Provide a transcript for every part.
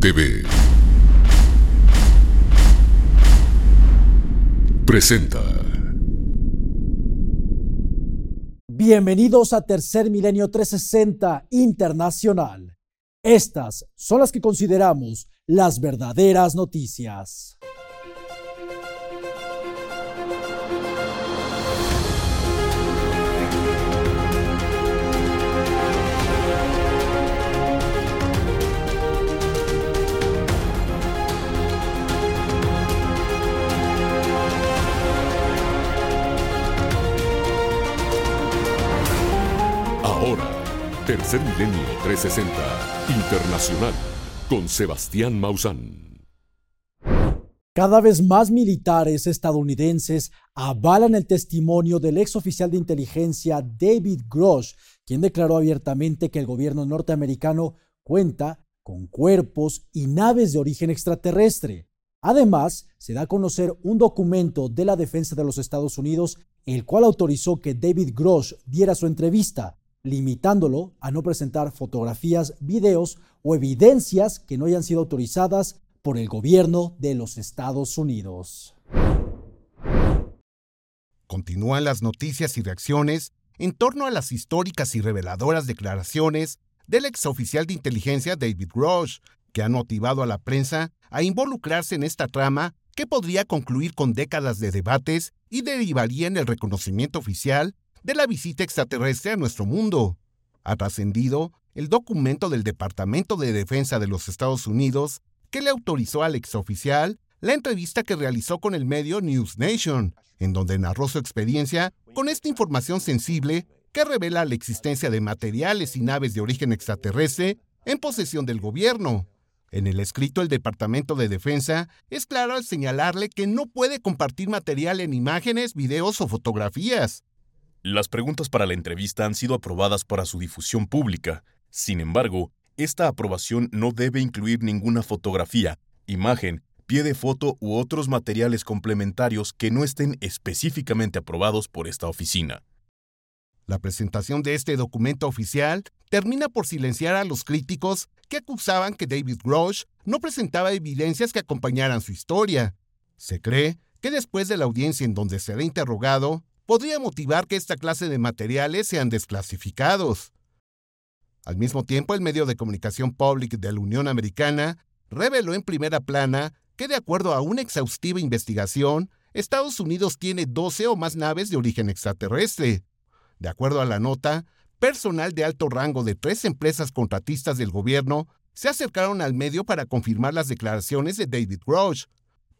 TV presenta. Bienvenidos a Tercer Milenio 360 Internacional. Estas son las que consideramos las verdaderas noticias. Ahora, Tercer Milenio 360 Internacional con Sebastián Maussan. Cada vez más militares estadounidenses avalan el testimonio del ex oficial de inteligencia David Grosh, quien declaró abiertamente que el gobierno norteamericano cuenta con cuerpos y naves de origen extraterrestre. Además, se da a conocer un documento de la defensa de los Estados Unidos, el cual autorizó que David Grosh diera su entrevista, limitándolo a no presentar fotografías, videos o evidencias que no hayan sido autorizadas por el gobierno de los Estados Unidos. Continúan las noticias y reacciones en torno a las históricas y reveladoras declaraciones del exoficial de inteligencia David Grosh, que han motivado a la prensa a involucrarse en esta trama que podría concluir con décadas de debates y derivaría en el reconocimiento oficial de la visita extraterrestre a nuestro mundo. Ha trascendido el documento del Departamento de Defensa de los Estados Unidos que le autorizó al exoficial la entrevista que realizó con el medio News Nation, en donde narró su experiencia con esta información sensible que revela la existencia de materiales y naves de origen extraterrestre en posesión del gobierno. En el escrito, el Departamento de Defensa es claro al señalarle que no puede compartir material en imágenes, videos o fotografías. Las preguntas para la entrevista han sido aprobadas para su difusión pública. Sin embargo, esta aprobación no debe incluir ninguna fotografía, imagen, pie de foto u otros materiales complementarios que no estén específicamente aprobados por esta oficina. La presentación de este documento oficial termina por silenciar a los críticos que acusaban que David Grosh no presentaba evidencias que acompañaran su historia. Se cree que después de la audiencia en donde será interrogado, podría motivar que esta clase de materiales sean desclasificados. Al mismo tiempo, el medio de comunicación Public de la Unión Americana reveló en primera plana que, de acuerdo a una exhaustiva investigación, Estados Unidos tiene 12 o más naves de origen extraterrestre. De acuerdo a la nota, personal de alto rango de tres empresas contratistas del gobierno se acercaron al medio para confirmar las declaraciones de David Grosh.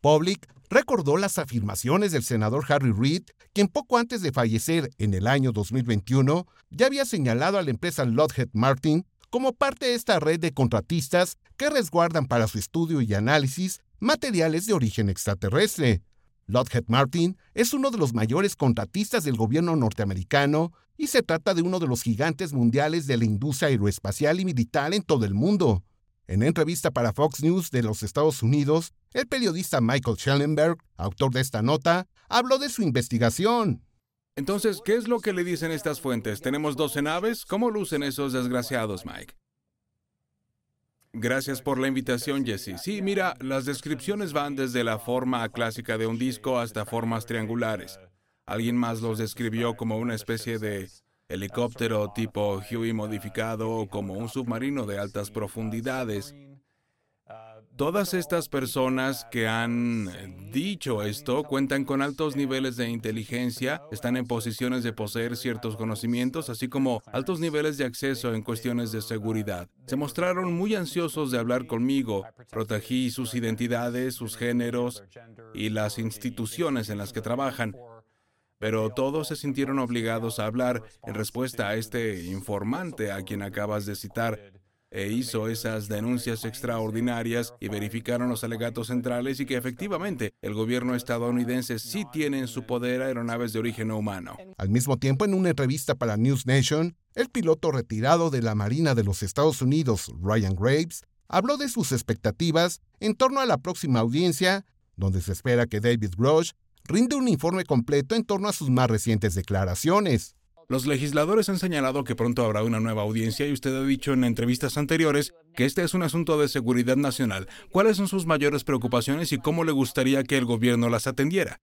Public recordó las afirmaciones del senador Harry Reid, quien poco antes de fallecer en el año 2021 ya había señalado a la empresa Lockheed Martin como parte de esta red de contratistas que resguardan para su estudio y análisis materiales de origen extraterrestre. Lockheed Martin es uno de los mayores contratistas del gobierno norteamericano y se trata de uno de los gigantes mundiales de la industria aeroespacial y militar en todo el mundo. En entrevista para Fox News de los Estados Unidos, el periodista Michael Schellenberg, autor de esta nota, habló de su investigación. Entonces, ¿qué es lo que le dicen estas fuentes? ¿Tenemos 12 naves? ¿Cómo lucen esos desgraciados, Mike? Gracias por la invitación, Jesse. Sí, mira, las descripciones van desde la forma clásica de un disco hasta formas triangulares. Alguien más los describió como una especie de helicóptero tipo Huey modificado como un submarino de altas profundidades. Todas estas personas que han dicho esto cuentan con altos niveles de inteligencia, están en posiciones de poseer ciertos conocimientos, así como altos niveles de acceso en cuestiones de seguridad. Se mostraron muy ansiosos de hablar conmigo, protegí sus identidades, sus géneros y las instituciones en las que trabajan pero todos se sintieron obligados a hablar en respuesta a este informante a quien acabas de citar, e hizo esas denuncias extraordinarias y verificaron los alegatos centrales y que efectivamente el gobierno estadounidense sí tiene en su poder aeronaves de origen humano. Al mismo tiempo, en una entrevista para News Nation, el piloto retirado de la Marina de los Estados Unidos, Ryan Graves, habló de sus expectativas en torno a la próxima audiencia, donde se espera que David Grosh rinde un informe completo en torno a sus más recientes declaraciones. Los legisladores han señalado que pronto habrá una nueva audiencia y usted ha dicho en entrevistas anteriores que este es un asunto de seguridad nacional. ¿Cuáles son sus mayores preocupaciones y cómo le gustaría que el gobierno las atendiera?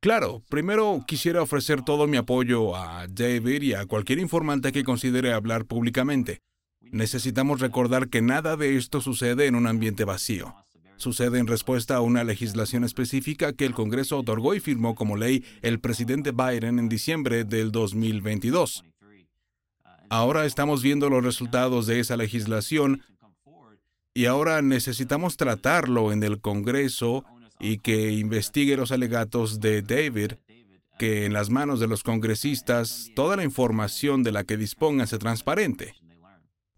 Claro, primero quisiera ofrecer todo mi apoyo a David y a cualquier informante que considere hablar públicamente. Necesitamos recordar que nada de esto sucede en un ambiente vacío. Sucede en respuesta a una legislación específica que el Congreso otorgó y firmó como ley el presidente Biden en diciembre del 2022. Ahora estamos viendo los resultados de esa legislación y ahora necesitamos tratarlo en el Congreso y que investigue los alegatos de David, que en las manos de los congresistas toda la información de la que dispongan sea transparente.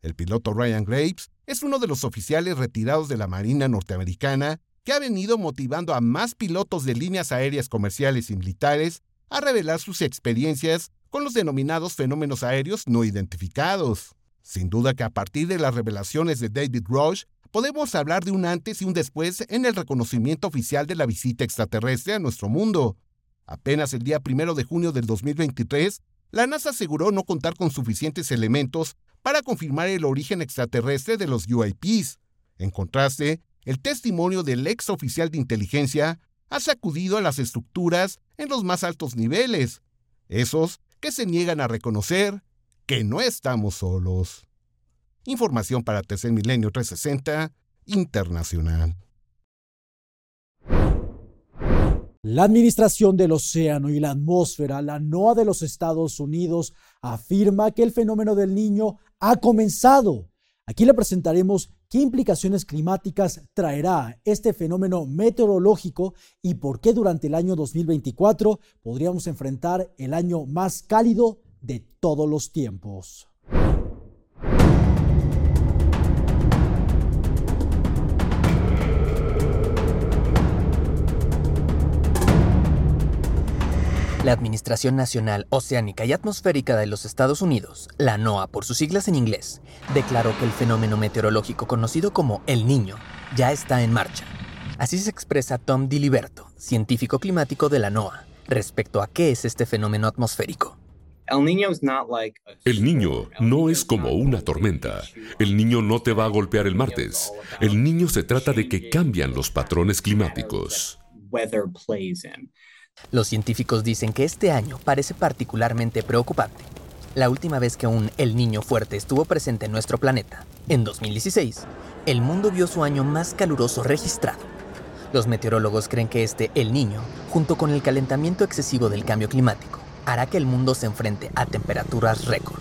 El piloto Ryan Graves es uno de los oficiales retirados de la Marina norteamericana que ha venido motivando a más pilotos de líneas aéreas comerciales y militares a revelar sus experiencias con los denominados fenómenos aéreos no identificados. Sin duda que a partir de las revelaciones de David Rush, podemos hablar de un antes y un después en el reconocimiento oficial de la visita extraterrestre a nuestro mundo. Apenas el día primero de junio del 2023, la NASA aseguró no contar con suficientes elementos para confirmar el origen extraterrestre de los UAPs. En contraste, el testimonio del ex oficial de inteligencia ha sacudido a las estructuras en los más altos niveles, esos que se niegan a reconocer que no estamos solos. Información para Tercer Milenio 360 Internacional. La Administración del Océano y la Atmósfera, la NOAA de los Estados Unidos, afirma que el fenómeno del niño ha comenzado. Aquí le presentaremos qué implicaciones climáticas traerá este fenómeno meteorológico y por qué durante el año 2024 podríamos enfrentar el año más cálido de todos los tiempos. La Administración Nacional Oceánica y Atmosférica de los Estados Unidos, la NOAA por sus siglas en inglés, declaró que el fenómeno meteorológico conocido como El Niño ya está en marcha. Así se expresa Tom Diliberto, científico climático de la NOAA, respecto a qué es este fenómeno atmosférico. El niño no es como una tormenta. El niño no te va a golpear el martes. El niño se trata de que cambian los patrones climáticos. Los científicos dicen que este año parece particularmente preocupante. La última vez que un El Niño fuerte estuvo presente en nuestro planeta, en 2016, el mundo vio su año más caluroso registrado. Los meteorólogos creen que este El Niño, junto con el calentamiento excesivo del cambio climático, hará que el mundo se enfrente a temperaturas récord.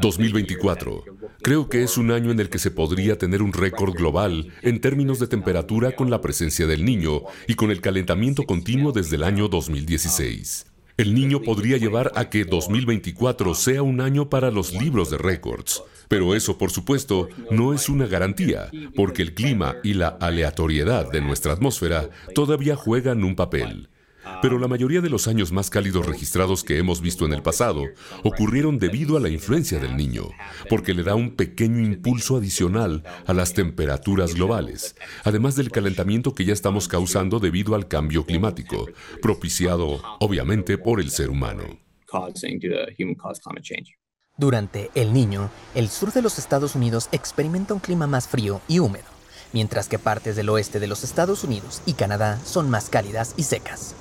2024. Creo que es un año en el que se podría tener un récord global en términos de temperatura con la presencia del niño y con el calentamiento continuo desde el año 2016. El niño podría llevar a que 2024 sea un año para los libros de récords. Pero eso, por supuesto, no es una garantía, porque el clima y la aleatoriedad de nuestra atmósfera todavía juegan un papel. Pero la mayoría de los años más cálidos registrados que hemos visto en el pasado ocurrieron debido a la influencia del niño, porque le da un pequeño impulso adicional a las temperaturas globales, además del calentamiento que ya estamos causando debido al cambio climático, propiciado obviamente por el ser humano. Durante el niño, el sur de los Estados Unidos experimenta un clima más frío y húmedo, mientras que partes del oeste de los Estados Unidos y Canadá son más cálidas y secas.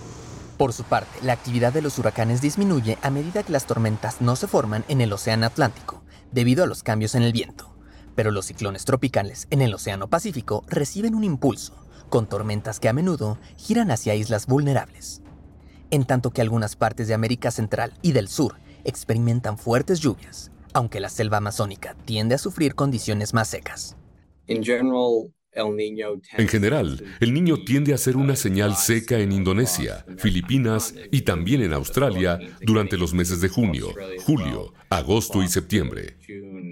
Por su parte, la actividad de los huracanes disminuye a medida que las tormentas no se forman en el Océano Atlántico, debido a los cambios en el viento. Pero los ciclones tropicales en el Océano Pacífico reciben un impulso, con tormentas que a menudo giran hacia islas vulnerables. En tanto que algunas partes de América Central y del Sur experimentan fuertes lluvias, aunque la selva amazónica tiende a sufrir condiciones más secas. En general, el niño tiende a ser una señal seca en Indonesia, Filipinas y también en Australia durante los meses de junio, julio, agosto y septiembre.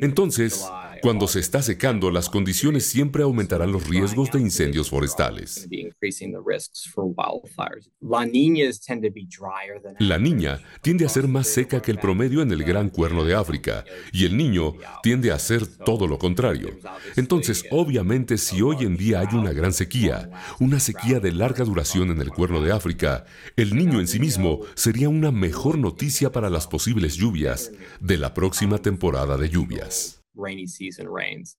Entonces, cuando se está secando, las condiciones siempre aumentarán los riesgos de incendios forestales. La niña tiende a ser más seca que el promedio en el gran cuerno de África y el niño tiende a ser todo lo contrario. Entonces, obviamente, si hoy en día hay una gran sequía, una sequía de larga duración en el cuerno de África, el niño en sí mismo sería una mejor noticia para las posibles lluvias de la próxima temporada de lluvias.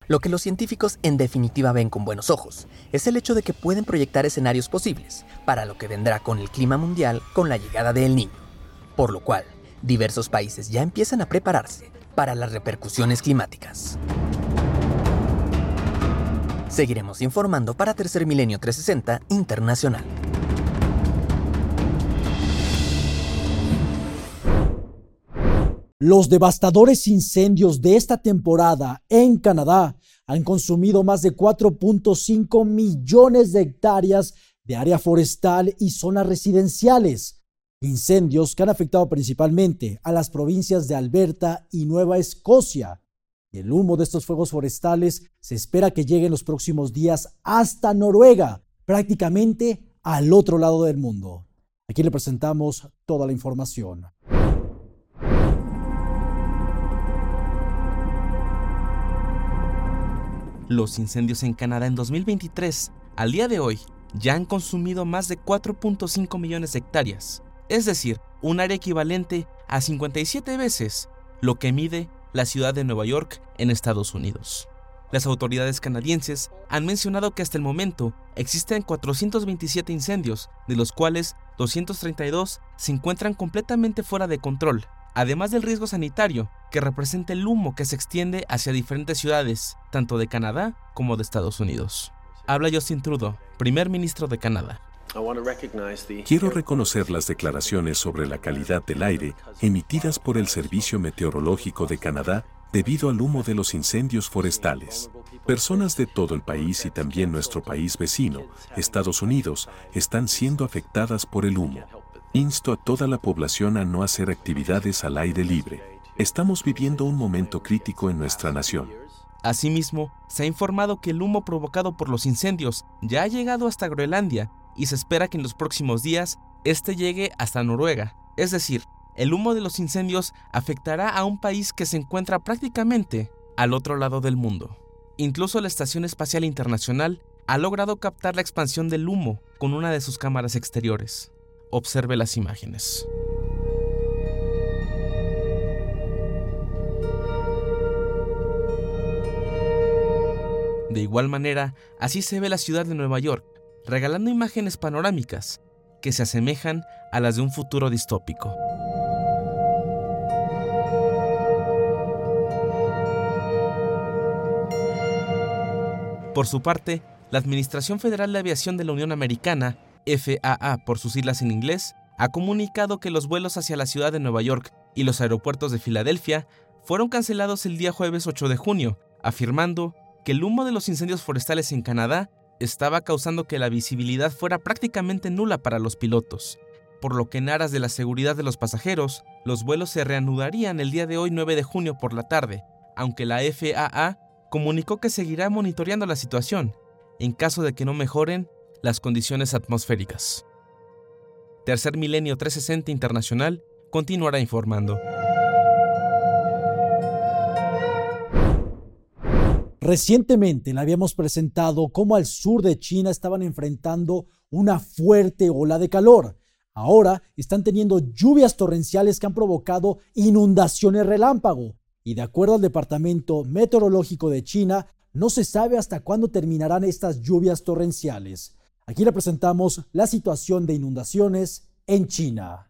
Lo que los científicos en definitiva ven con buenos ojos es el hecho de que pueden proyectar escenarios posibles para lo que vendrá con el clima mundial con la llegada del niño, por lo cual diversos países ya empiezan a prepararse para las repercusiones climáticas. Seguiremos informando para Tercer Milenio 360 Internacional. Los devastadores incendios de esta temporada en Canadá han consumido más de 4.5 millones de hectáreas de área forestal y zonas residenciales. Incendios que han afectado principalmente a las provincias de Alberta y Nueva Escocia. El humo de estos fuegos forestales se espera que llegue en los próximos días hasta Noruega, prácticamente al otro lado del mundo. Aquí le presentamos toda la información. Los incendios en Canadá en 2023, al día de hoy, ya han consumido más de 4.5 millones de hectáreas, es decir, un área equivalente a 57 veces lo que mide la ciudad de Nueva York en Estados Unidos. Las autoridades canadienses han mencionado que hasta el momento existen 427 incendios, de los cuales 232 se encuentran completamente fuera de control, además del riesgo sanitario que representa el humo que se extiende hacia diferentes ciudades, tanto de Canadá como de Estados Unidos. Habla Justin Trudeau, primer ministro de Canadá. Quiero reconocer las declaraciones sobre la calidad del aire emitidas por el Servicio Meteorológico de Canadá debido al humo de los incendios forestales. Personas de todo el país y también nuestro país vecino, Estados Unidos, están siendo afectadas por el humo. Insto a toda la población a no hacer actividades al aire libre. Estamos viviendo un momento crítico en nuestra nación. Asimismo, se ha informado que el humo provocado por los incendios ya ha llegado hasta Groenlandia y se espera que en los próximos días este llegue hasta Noruega. Es decir, el humo de los incendios afectará a un país que se encuentra prácticamente al otro lado del mundo. Incluso la Estación Espacial Internacional ha logrado captar la expansión del humo con una de sus cámaras exteriores. Observe las imágenes. De igual manera, así se ve la ciudad de Nueva York, regalando imágenes panorámicas que se asemejan a las de un futuro distópico. Por su parte, la Administración Federal de Aviación de la Unión Americana, FAA por sus siglas en inglés, ha comunicado que los vuelos hacia la ciudad de Nueva York y los aeropuertos de Filadelfia fueron cancelados el día jueves 8 de junio, afirmando que el humo de los incendios forestales en Canadá estaba causando que la visibilidad fuera prácticamente nula para los pilotos, por lo que en aras de la seguridad de los pasajeros, los vuelos se reanudarían el día de hoy 9 de junio por la tarde, aunque la FAA comunicó que seguirá monitoreando la situación. En caso de que no mejoren las condiciones atmosféricas. Tercer Milenio 360 Internacional continuará informando. Recientemente le habíamos presentado cómo al sur de China estaban enfrentando una fuerte ola de calor. Ahora están teniendo lluvias torrenciales que han provocado inundaciones relámpago. Y de acuerdo al Departamento Meteorológico de China, no se sabe hasta cuándo terminarán estas lluvias torrenciales. Aquí le presentamos la situación de inundaciones en China.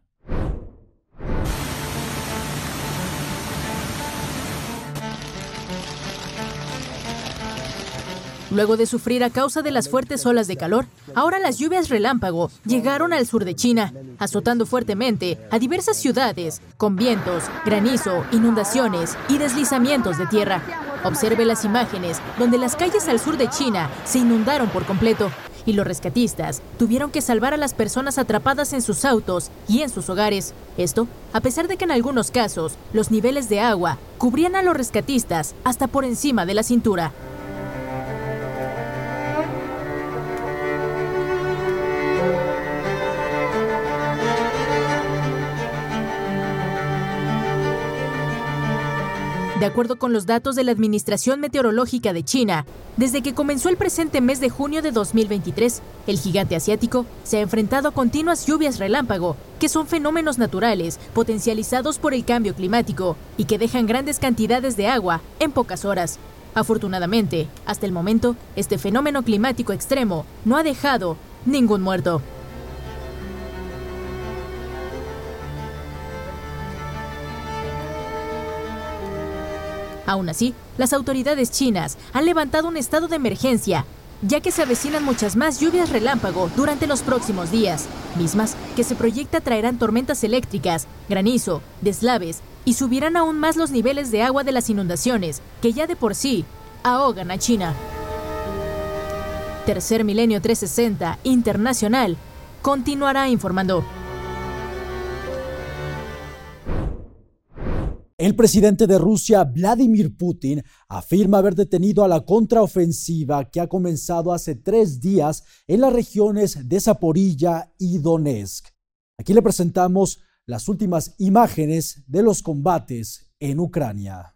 Luego de sufrir a causa de las fuertes olas de calor, ahora las lluvias relámpago llegaron al sur de China, azotando fuertemente a diversas ciudades, con vientos, granizo, inundaciones y deslizamientos de tierra. Observe las imágenes donde las calles al sur de China se inundaron por completo y los rescatistas tuvieron que salvar a las personas atrapadas en sus autos y en sus hogares. Esto, a pesar de que en algunos casos los niveles de agua cubrían a los rescatistas hasta por encima de la cintura. De acuerdo con los datos de la Administración Meteorológica de China, desde que comenzó el presente mes de junio de 2023, el gigante asiático se ha enfrentado a continuas lluvias relámpago, que son fenómenos naturales potencializados por el cambio climático y que dejan grandes cantidades de agua en pocas horas. Afortunadamente, hasta el momento, este fenómeno climático extremo no ha dejado ningún muerto. Aún así, las autoridades chinas han levantado un estado de emergencia, ya que se avecinan muchas más lluvias relámpago durante los próximos días, mismas que se proyecta traerán tormentas eléctricas, granizo, deslaves y subirán aún más los niveles de agua de las inundaciones, que ya de por sí ahogan a China. Tercer Milenio 360 Internacional continuará informando. El presidente de Rusia, Vladimir Putin, afirma haber detenido a la contraofensiva que ha comenzado hace tres días en las regiones de Zaporilla y Donetsk. Aquí le presentamos las últimas imágenes de los combates en Ucrania.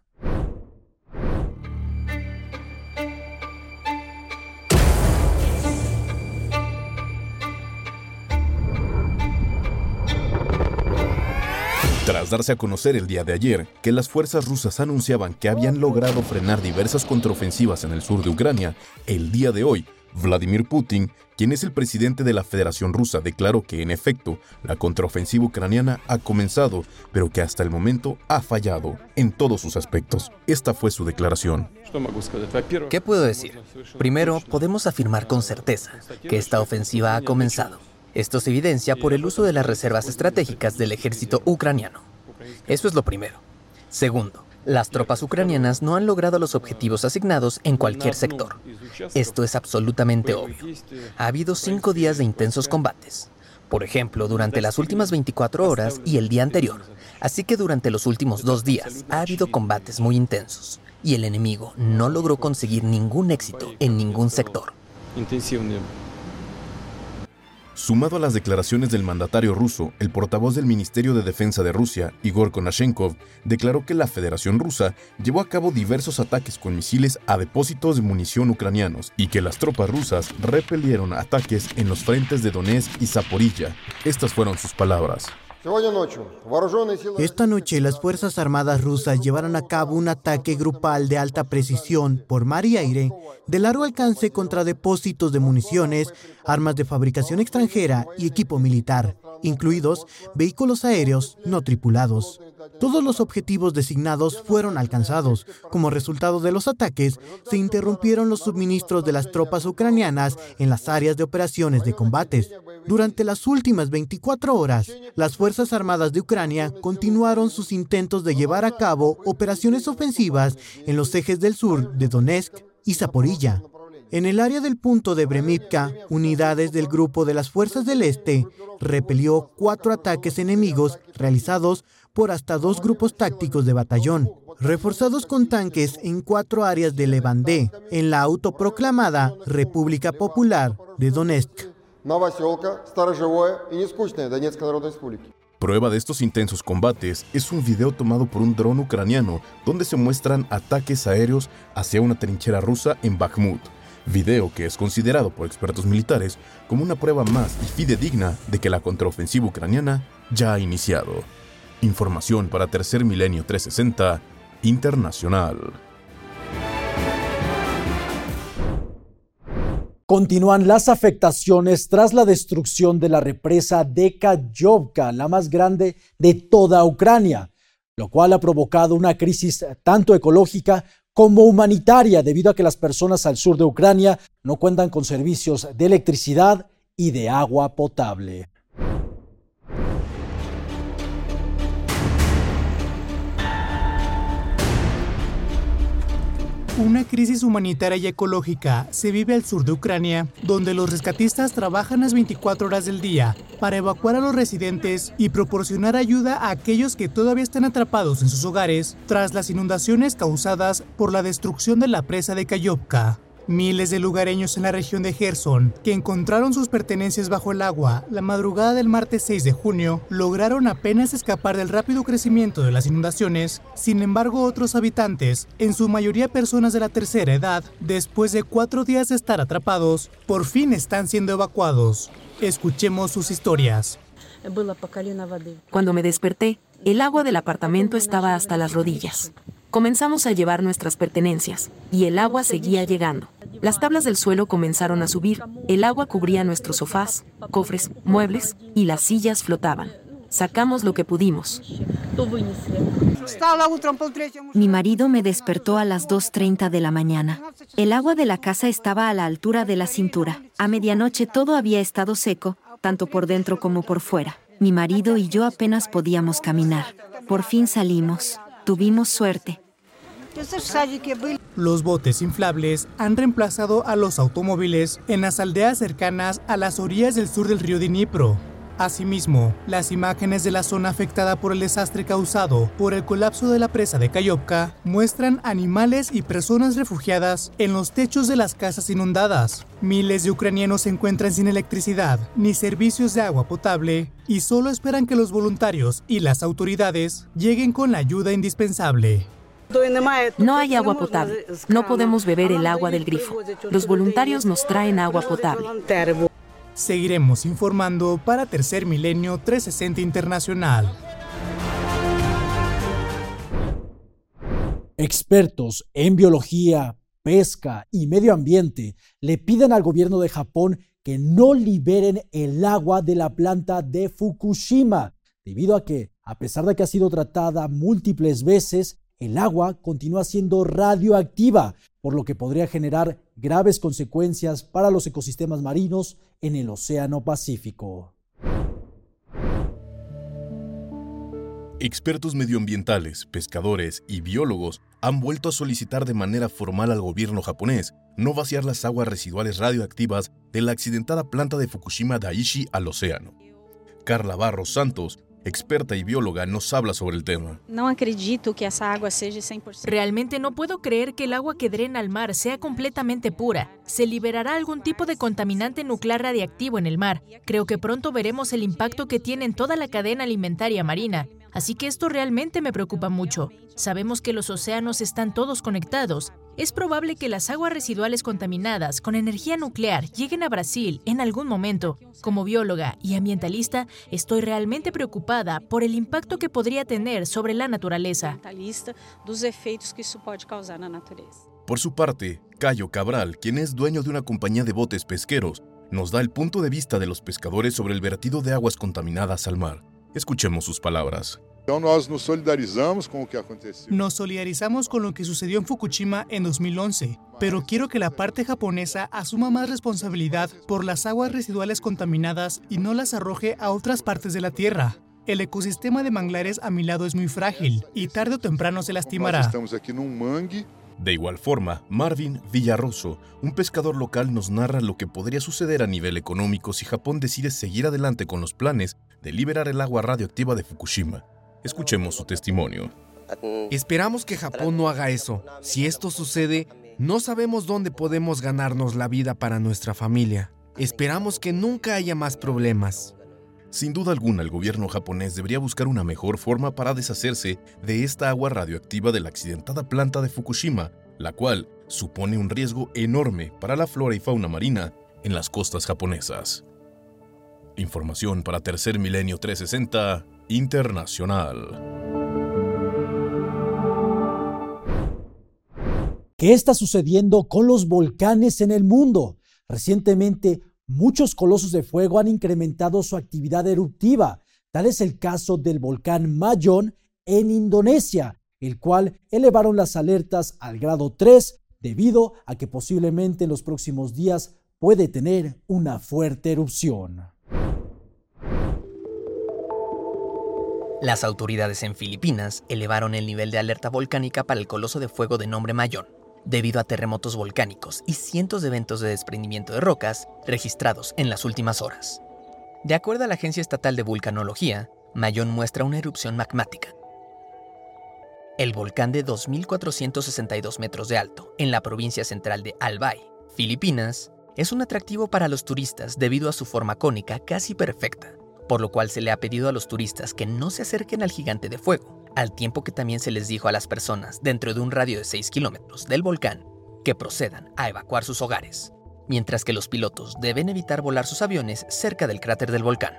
Tras darse a conocer el día de ayer que las fuerzas rusas anunciaban que habían logrado frenar diversas contraofensivas en el sur de Ucrania, el día de hoy, Vladimir Putin, quien es el presidente de la Federación Rusa, declaró que en efecto la contraofensiva ucraniana ha comenzado, pero que hasta el momento ha fallado en todos sus aspectos. Esta fue su declaración. ¿Qué puedo decir? Primero, podemos afirmar con certeza que esta ofensiva ha comenzado. Esto se evidencia por el uso de las reservas estratégicas del ejército ucraniano. Eso es lo primero. Segundo, las tropas ucranianas no han logrado los objetivos asignados en cualquier sector. Esto es absolutamente obvio. Ha habido cinco días de intensos combates. Por ejemplo, durante las últimas 24 horas y el día anterior. Así que durante los últimos dos días ha habido combates muy intensos. Y el enemigo no logró conseguir ningún éxito en ningún sector. Sumado a las declaraciones del mandatario ruso, el portavoz del Ministerio de Defensa de Rusia, Igor Konashenkov, declaró que la Federación Rusa llevó a cabo diversos ataques con misiles a depósitos de munición ucranianos y que las tropas rusas repelieron ataques en los frentes de Donetsk y Zaporilla. Estas fueron sus palabras. Esta noche las Fuerzas Armadas rusas llevaron a cabo un ataque grupal de alta precisión por mar y aire de largo alcance contra depósitos de municiones, armas de fabricación extranjera y equipo militar, incluidos vehículos aéreos no tripulados. Todos los objetivos designados fueron alcanzados. Como resultado de los ataques, se interrumpieron los suministros de las tropas ucranianas en las áreas de operaciones de combates. Durante las últimas 24 horas, las Fuerzas Armadas de Ucrania continuaron sus intentos de llevar a cabo operaciones ofensivas en los ejes del sur de Donetsk y Zaporilla. En el área del punto de Bremivka, unidades del Grupo de las Fuerzas del Este repelió cuatro ataques enemigos realizados por hasta dos grupos tácticos de batallón, reforzados con tanques en cuatro áreas de Levandé, en la autoproclamada República Popular de Donetsk. Prueba de estos intensos combates es un video tomado por un dron ucraniano donde se muestran ataques aéreos hacia una trinchera rusa en Bakhmut, video que es considerado por expertos militares como una prueba más y fidedigna de que la contraofensiva ucraniana ya ha iniciado. Información para Tercer Milenio 360 Internacional. Continúan las afectaciones tras la destrucción de la represa de Kayovka, la más grande de toda Ucrania, lo cual ha provocado una crisis tanto ecológica como humanitaria debido a que las personas al sur de Ucrania no cuentan con servicios de electricidad y de agua potable. Una crisis humanitaria y ecológica se vive al sur de Ucrania, donde los rescatistas trabajan las 24 horas del día para evacuar a los residentes y proporcionar ayuda a aquellos que todavía están atrapados en sus hogares tras las inundaciones causadas por la destrucción de la presa de Kayovka. Miles de lugareños en la región de Gerson, que encontraron sus pertenencias bajo el agua la madrugada del martes 6 de junio, lograron apenas escapar del rápido crecimiento de las inundaciones. Sin embargo, otros habitantes, en su mayoría personas de la tercera edad, después de cuatro días de estar atrapados, por fin están siendo evacuados. Escuchemos sus historias. Cuando me desperté, el agua del apartamento estaba hasta las rodillas. Comenzamos a llevar nuestras pertenencias, y el agua seguía llegando. Las tablas del suelo comenzaron a subir, el agua cubría nuestros sofás, cofres, muebles, y las sillas flotaban. Sacamos lo que pudimos. Mi marido me despertó a las 2.30 de la mañana. El agua de la casa estaba a la altura de la cintura. A medianoche todo había estado seco, tanto por dentro como por fuera. Mi marido y yo apenas podíamos caminar. Por fin salimos. Tuvimos suerte. Los botes inflables han reemplazado a los automóviles en las aldeas cercanas a las orillas del sur del río Dnipro. Asimismo, las imágenes de la zona afectada por el desastre causado por el colapso de la presa de Kayovka muestran animales y personas refugiadas en los techos de las casas inundadas. Miles de ucranianos se encuentran sin electricidad ni servicios de agua potable y solo esperan que los voluntarios y las autoridades lleguen con la ayuda indispensable. No hay agua potable. No podemos beber el agua del grifo. Los voluntarios nos traen agua potable. Seguiremos informando para Tercer Milenio 360 Internacional. Expertos en biología, pesca y medio ambiente le piden al gobierno de Japón que no liberen el agua de la planta de Fukushima, debido a que, a pesar de que ha sido tratada múltiples veces, el agua continúa siendo radioactiva, por lo que podría generar graves consecuencias para los ecosistemas marinos en el Océano Pacífico. Expertos medioambientales, pescadores y biólogos han vuelto a solicitar de manera formal al gobierno japonés no vaciar las aguas residuales radioactivas de la accidentada planta de Fukushima Daiichi al océano. Carla Barros Santos, experta y bióloga, nos habla sobre el tema. No acredito que esa agua sea 100%. Realmente no puedo creer que el agua que drena al mar sea completamente pura. Se liberará algún tipo de contaminante nuclear radiactivo en el mar. Creo que pronto veremos el impacto que tiene en toda la cadena alimentaria marina. Así que esto realmente me preocupa mucho. Sabemos que los océanos están todos conectados. Es probable que las aguas residuales contaminadas con energía nuclear lleguen a Brasil en algún momento. Como bióloga y ambientalista, estoy realmente preocupada por el impacto que podría tener sobre la naturaleza. Por su parte, Cayo Cabral, quien es dueño de una compañía de botes pesqueros, nos da el punto de vista de los pescadores sobre el vertido de aguas contaminadas al mar. Escuchemos sus palabras. Nos solidarizamos con lo que sucedió en Fukushima en 2011, pero quiero que la parte japonesa asuma más responsabilidad por las aguas residuales contaminadas y no las arroje a otras partes de la Tierra. El ecosistema de manglares a mi lado es muy frágil y tarde o temprano se lastimará. De igual forma, Marvin Villarroso, un pescador local, nos narra lo que podría suceder a nivel económico si Japón decide seguir adelante con los planes de liberar el agua radioactiva de Fukushima. Escuchemos su testimonio. Esperamos que Japón no haga eso. Si esto sucede, no sabemos dónde podemos ganarnos la vida para nuestra familia. Esperamos que nunca haya más problemas. Sin duda alguna, el gobierno japonés debería buscar una mejor forma para deshacerse de esta agua radioactiva de la accidentada planta de Fukushima, la cual supone un riesgo enorme para la flora y fauna marina en las costas japonesas. Información para Tercer Milenio 360 Internacional. ¿Qué está sucediendo con los volcanes en el mundo? Recientemente, muchos colosos de fuego han incrementado su actividad eruptiva. Tal es el caso del volcán Mayón en Indonesia, el cual elevaron las alertas al grado 3 debido a que posiblemente en los próximos días puede tener una fuerte erupción. Las autoridades en Filipinas elevaron el nivel de alerta volcánica para el coloso de fuego de nombre Mayón, debido a terremotos volcánicos y cientos de eventos de desprendimiento de rocas registrados en las últimas horas. De acuerdo a la Agencia Estatal de Vulcanología, Mayón muestra una erupción magmática. El volcán de 2.462 metros de alto, en la provincia central de Albay, Filipinas es un atractivo para los turistas debido a su forma cónica casi perfecta, por lo cual se le ha pedido a los turistas que no se acerquen al gigante de fuego, al tiempo que también se les dijo a las personas dentro de un radio de 6 kilómetros del volcán que procedan a evacuar sus hogares, mientras que los pilotos deben evitar volar sus aviones cerca del cráter del volcán.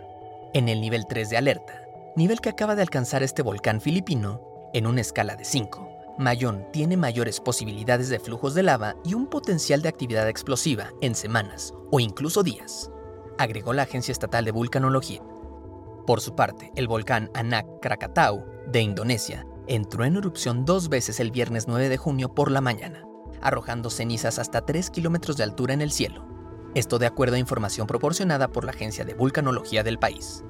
En el nivel 3 de alerta, nivel que acaba de alcanzar este volcán filipino, en una escala de 5, Mayón tiene mayores posibilidades de flujos de lava y un potencial de actividad explosiva en semanas o incluso días, agregó la Agencia Estatal de Vulcanología. Por su parte, el volcán Anak Krakatau de Indonesia entró en erupción dos veces el viernes 9 de junio por la mañana, arrojando cenizas hasta 3 kilómetros de altura en el cielo. Esto de acuerdo a información proporcionada por la Agencia de Vulcanología del país.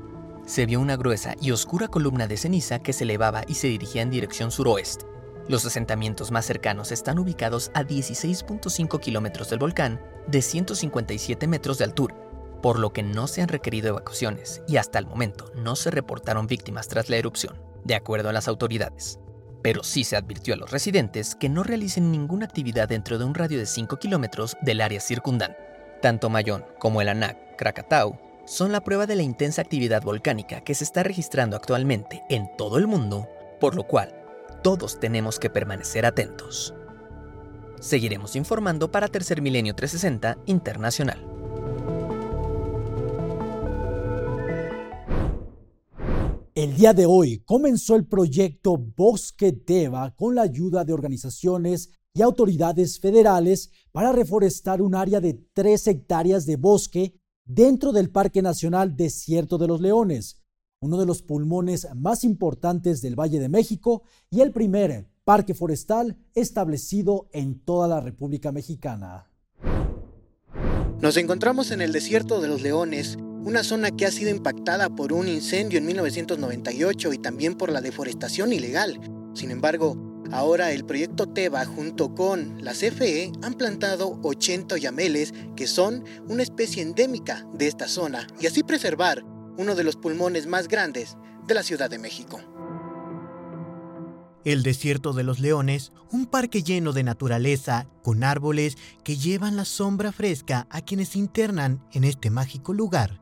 Se vio una gruesa y oscura columna de ceniza que se elevaba y se dirigía en dirección suroeste, los asentamientos más cercanos están ubicados a 16.5 kilómetros del volcán de 157 metros de altura, por lo que no se han requerido evacuaciones y hasta el momento no se reportaron víctimas tras la erupción, de acuerdo a las autoridades. Pero sí se advirtió a los residentes que no realicen ninguna actividad dentro de un radio de 5 kilómetros del área circundante. Tanto Mayón como el Anak Krakatau son la prueba de la intensa actividad volcánica que se está registrando actualmente en todo el mundo, por lo cual todos tenemos que permanecer atentos. Seguiremos informando para Tercer Milenio 360 Internacional. El día de hoy comenzó el proyecto Bosque Teva con la ayuda de organizaciones y autoridades federales para reforestar un área de 3 hectáreas de bosque dentro del Parque Nacional Desierto de los Leones, uno de los pulmones más importantes del Valle de México y el primer parque forestal establecido en toda la República Mexicana. Nos encontramos en el desierto de los leones, una zona que ha sido impactada por un incendio en 1998 y también por la deforestación ilegal. Sin embargo, ahora el proyecto TEBA junto con la CFE han plantado 80 yameles que son una especie endémica de esta zona y así preservar uno de los pulmones más grandes de la Ciudad de México. El desierto de los leones, un parque lleno de naturaleza, con árboles que llevan la sombra fresca a quienes se internan en este mágico lugar.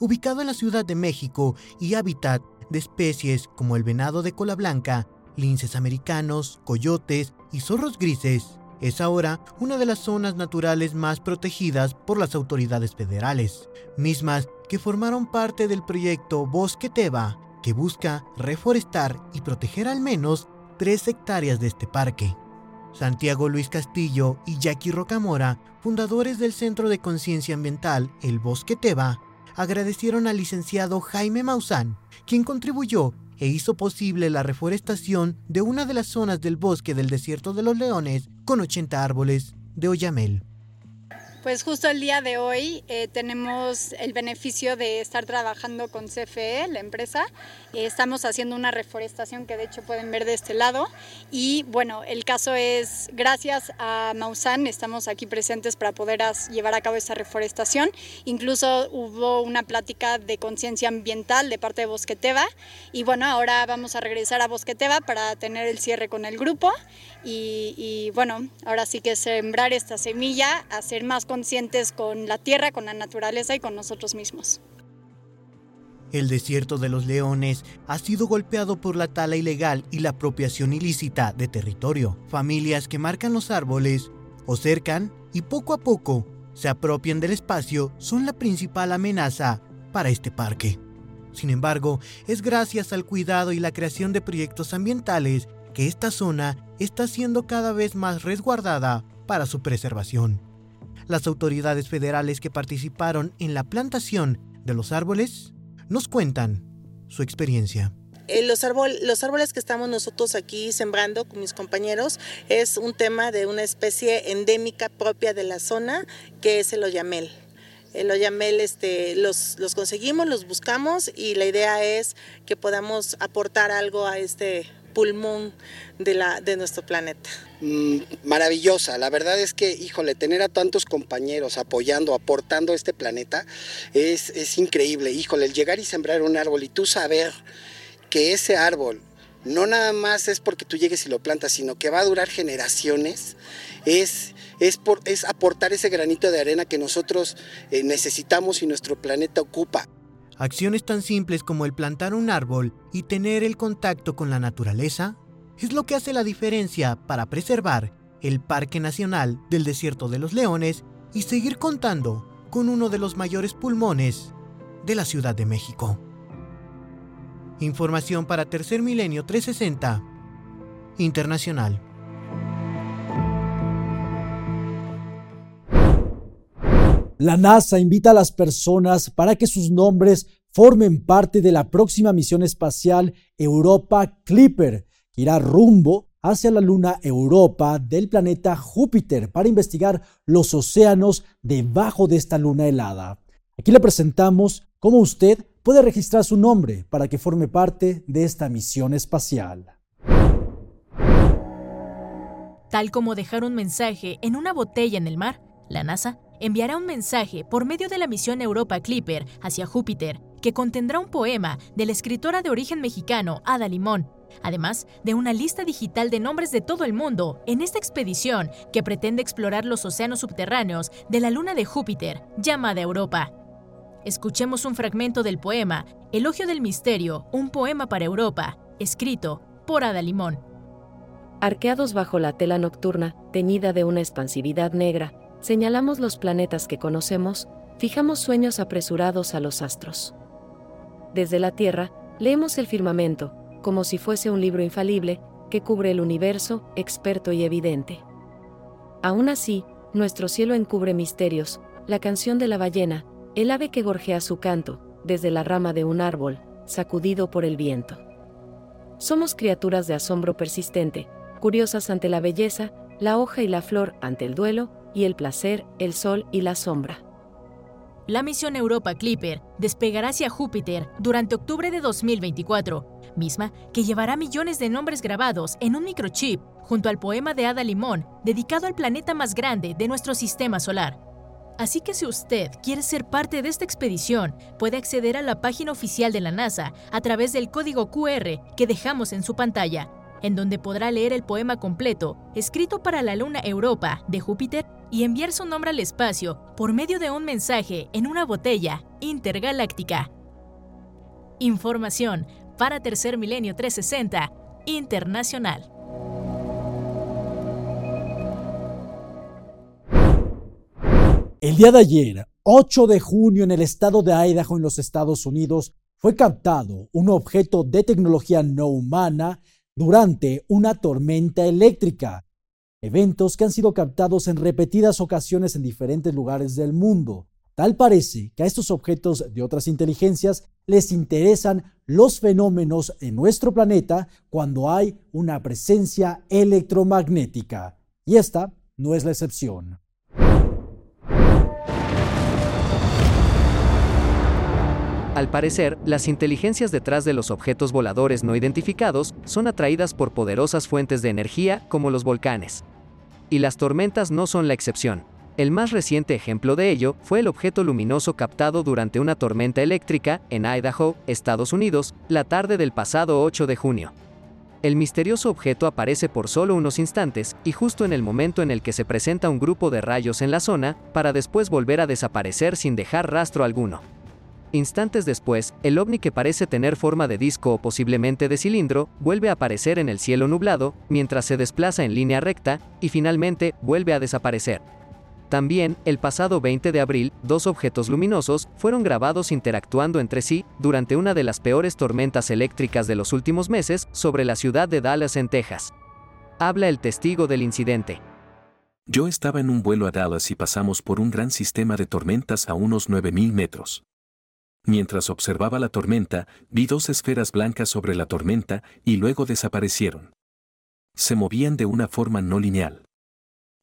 Ubicado en la Ciudad de México y hábitat de especies como el venado de cola blanca, linces americanos, coyotes y zorros grises, es ahora una de las zonas naturales más protegidas por las autoridades federales, mismas que formaron parte del proyecto Bosque Teba, que busca reforestar y proteger al menos 3 hectáreas de este parque. Santiago Luis Castillo y Jackie Rocamora, fundadores del Centro de Conciencia Ambiental El Bosque Teba, agradecieron al licenciado Jaime Maussan, quien contribuyó e hizo posible la reforestación de una de las zonas del bosque del Desierto de los Leones con 80 árboles de Oyamel. Pues justo el día de hoy eh, tenemos el beneficio de estar trabajando con CFE, la empresa. Eh, estamos haciendo una reforestación que de hecho pueden ver de este lado. Y bueno, el caso es, gracias a Maussan, estamos aquí presentes para poder llevar a cabo esta reforestación. Incluso hubo una plática de conciencia ambiental de parte de Bosqueteva. Y bueno, ahora vamos a regresar a Bosqueteva para tener el cierre con el grupo. Y, bueno, ahora sí que sembrar esta semilla, hacer más conscientes con la tierra, con la naturaleza y con nosotros mismos. El desierto de los leones ha sido golpeado por la tala ilegal y la apropiación ilícita de territorio. Familias que marcan los árboles o cercan y poco a poco se apropian del espacio son la principal amenaza para este parque. Sin embargo, es gracias al cuidado y la creación de proyectos ambientales que esta zona está siendo cada vez más resguardada para su preservación. Las autoridades federales que participaron en la plantación de los árboles nos cuentan su experiencia. Eh, los, los árboles que estamos nosotros aquí sembrando con mis compañeros es un tema de una especie endémica propia de la zona que es el oyamel. El oyamel este, los conseguimos, los buscamos y la idea es que podamos aportar algo a este pulmón de, la, de nuestro planeta. Mm, maravillosa, la verdad es que, híjole, tener a tantos compañeros apoyando, aportando a este planeta es, es increíble, híjole, el llegar y sembrar un árbol y tú saber que ese árbol no nada más es porque tú llegues y lo plantas, sino que va a durar generaciones, es, es, por, es aportar ese granito de arena que nosotros eh, necesitamos y nuestro planeta ocupa. Acciones tan simples como el plantar un árbol y tener el contacto con la naturaleza es lo que hace la diferencia para preservar el Parque Nacional del Desierto de los Leones y seguir contando con uno de los mayores pulmones de la Ciudad de México. Información para Tercer Milenio 360 Internacional. La NASA invita a las personas para que sus nombres formen parte de la próxima misión espacial Europa Clipper, que irá rumbo hacia la luna Europa del planeta Júpiter para investigar los océanos debajo de esta luna helada. Aquí le presentamos cómo usted puede registrar su nombre para que forme parte de esta misión espacial. Tal como dejar un mensaje en una botella en el mar, la NASA enviará un mensaje por medio de la misión Europa Clipper hacia Júpiter, que contendrá un poema de la escritora de origen mexicano Ada Limón, además de una lista digital de nombres de todo el mundo en esta expedición que pretende explorar los océanos subterráneos de la luna de Júpiter, llamada Europa. Escuchemos un fragmento del poema Elogio del Misterio, un poema para Europa, escrito por Ada Limón. Arqueados bajo la tela nocturna, teñida de una expansividad negra, señalamos los planetas que conocemos, fijamos sueños apresurados a los astros. Desde la Tierra, leemos el firmamento, como si fuese un libro infalible, que cubre el universo, experto y evidente. Aún así, nuestro cielo encubre misterios, la canción de la ballena, el ave que gorjea su canto, desde la rama de un árbol, sacudido por el viento. Somos criaturas de asombro persistente, curiosas ante la belleza, la hoja y la flor ante el duelo, y el placer, el sol y la sombra. La misión Europa Clipper despegará hacia Júpiter durante octubre de 2024, misma que llevará millones de nombres grabados en un microchip junto al poema de Ada Limón dedicado al planeta más grande de nuestro sistema solar. Así que si usted quiere ser parte de esta expedición, puede acceder a la página oficial de la NASA a través del código QR que dejamos en su pantalla, en donde podrá leer el poema completo, escrito para la luna Europa de Júpiter y enviar su nombre al espacio por medio de un mensaje en una botella intergaláctica. Información para Tercer Milenio 360 Internacional. El día de ayer, 8 de junio, en el estado de Idaho, en los Estados Unidos, fue captado un objeto de tecnología no humana durante una tormenta eléctrica eventos que han sido captados en repetidas ocasiones en diferentes lugares del mundo. Tal parece que a estos objetos de otras inteligencias les interesan los fenómenos en nuestro planeta cuando hay una presencia electromagnética. Y esta no es la excepción. Al parecer, las inteligencias detrás de los objetos voladores no identificados son atraídas por poderosas fuentes de energía como los volcanes. Y las tormentas no son la excepción. El más reciente ejemplo de ello fue el objeto luminoso captado durante una tormenta eléctrica en Idaho, Estados Unidos, la tarde del pasado 8 de junio. El misterioso objeto aparece por solo unos instantes y justo en el momento en el que se presenta un grupo de rayos en la zona, para después volver a desaparecer sin dejar rastro alguno. Instantes después, el ovni que parece tener forma de disco o posiblemente de cilindro, vuelve a aparecer en el cielo nublado, mientras se desplaza en línea recta, y finalmente vuelve a desaparecer. También, el pasado 20 de abril, dos objetos luminosos fueron grabados interactuando entre sí durante una de las peores tormentas eléctricas de los últimos meses sobre la ciudad de Dallas en Texas. Habla el testigo del incidente. Yo estaba en un vuelo a Dallas y pasamos por un gran sistema de tormentas a unos 9.000 metros. Mientras observaba la tormenta, vi dos esferas blancas sobre la tormenta y luego desaparecieron. Se movían de una forma no lineal.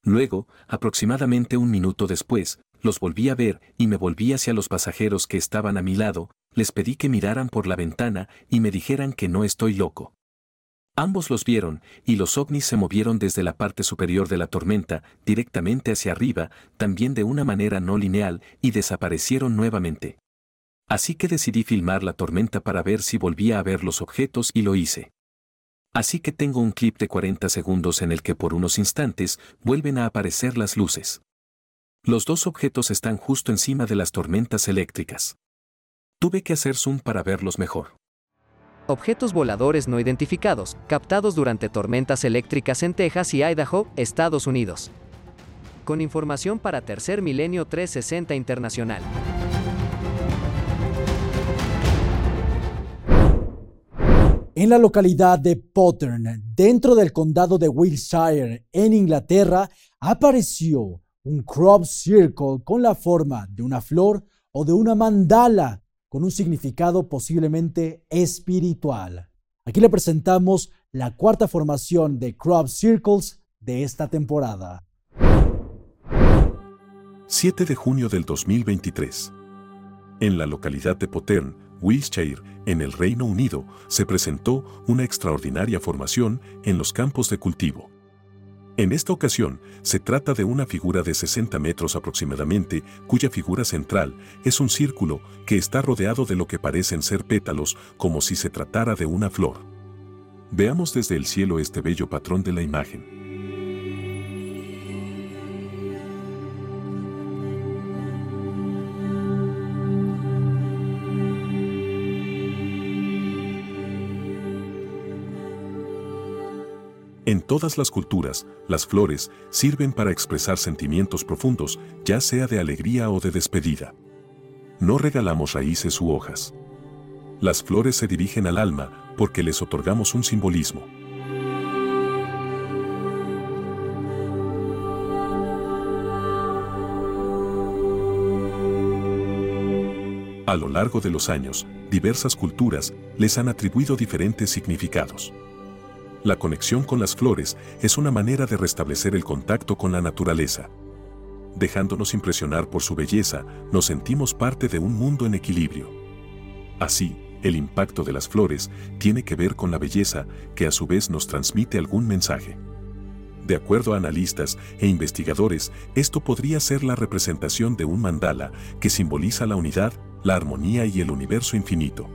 Luego, aproximadamente un minuto después, los volví a ver y me volví hacia los pasajeros que estaban a mi lado, les pedí que miraran por la ventana y me dijeran que no estoy loco. Ambos los vieron, y los ovnis se movieron desde la parte superior de la tormenta, directamente hacia arriba, también de una manera no lineal, y desaparecieron nuevamente. Así que decidí filmar la tormenta para ver si volvía a ver los objetos y lo hice. Así que tengo un clip de 40 segundos en el que por unos instantes vuelven a aparecer las luces. Los dos objetos están justo encima de las tormentas eléctricas. Tuve que hacer zoom para verlos mejor. Objetos voladores no identificados, captados durante tormentas eléctricas en Texas y Idaho, Estados Unidos. Con información para Tercer Milenio 360 Internacional. En la localidad de Pottern, dentro del condado de Wiltshire, en Inglaterra, apareció un crop circle con la forma de una flor o de una mandala con un significado posiblemente espiritual. Aquí le presentamos la cuarta formación de crop circles de esta temporada. 7 de junio del 2023. En la localidad de Pottern, Wiltshire, en el Reino Unido, se presentó una extraordinaria formación en los campos de cultivo. En esta ocasión, se trata de una figura de 60 metros aproximadamente, cuya figura central es un círculo que está rodeado de lo que parecen ser pétalos, como si se tratara de una flor. Veamos desde el cielo este bello patrón de la imagen. En todas las culturas, las flores sirven para expresar sentimientos profundos, ya sea de alegría o de despedida. No regalamos raíces u hojas. Las flores se dirigen al alma porque les otorgamos un simbolismo. A lo largo de los años, diversas culturas les han atribuido diferentes significados. La conexión con las flores es una manera de restablecer el contacto con la naturaleza. Dejándonos impresionar por su belleza, nos sentimos parte de un mundo en equilibrio. Así, el impacto de las flores tiene que ver con la belleza que a su vez nos transmite algún mensaje. De acuerdo a analistas e investigadores, esto podría ser la representación de un mandala que simboliza la unidad, la armonía y el universo infinito.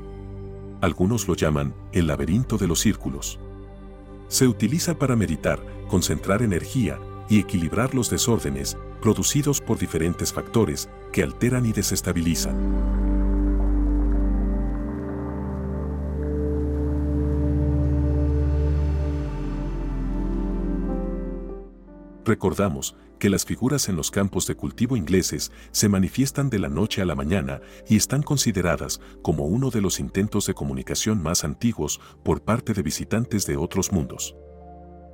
Algunos lo llaman el laberinto de los círculos. Se utiliza para meditar, concentrar energía y equilibrar los desórdenes producidos por diferentes factores que alteran y desestabilizan. Recordamos que las figuras en los campos de cultivo ingleses se manifiestan de la noche a la mañana y están consideradas como uno de los intentos de comunicación más antiguos por parte de visitantes de otros mundos.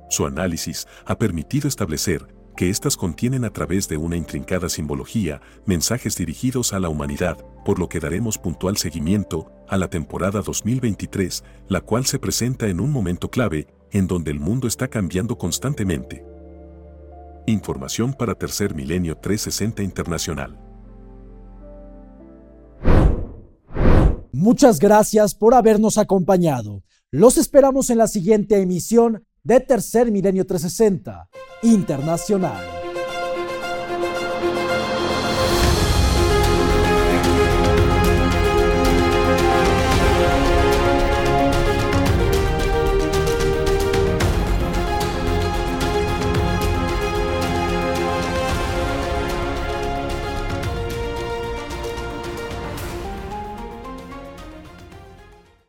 Su análisis ha permitido establecer que éstas contienen a través de una intrincada simbología mensajes dirigidos a la humanidad, por lo que daremos puntual seguimiento a la temporada 2023, la cual se presenta en un momento clave en donde el mundo está cambiando constantemente. Información para Tercer Milenio 360 Internacional. Muchas gracias por habernos acompañado. Los esperamos en la siguiente emisión de Tercer Milenio 360 Internacional.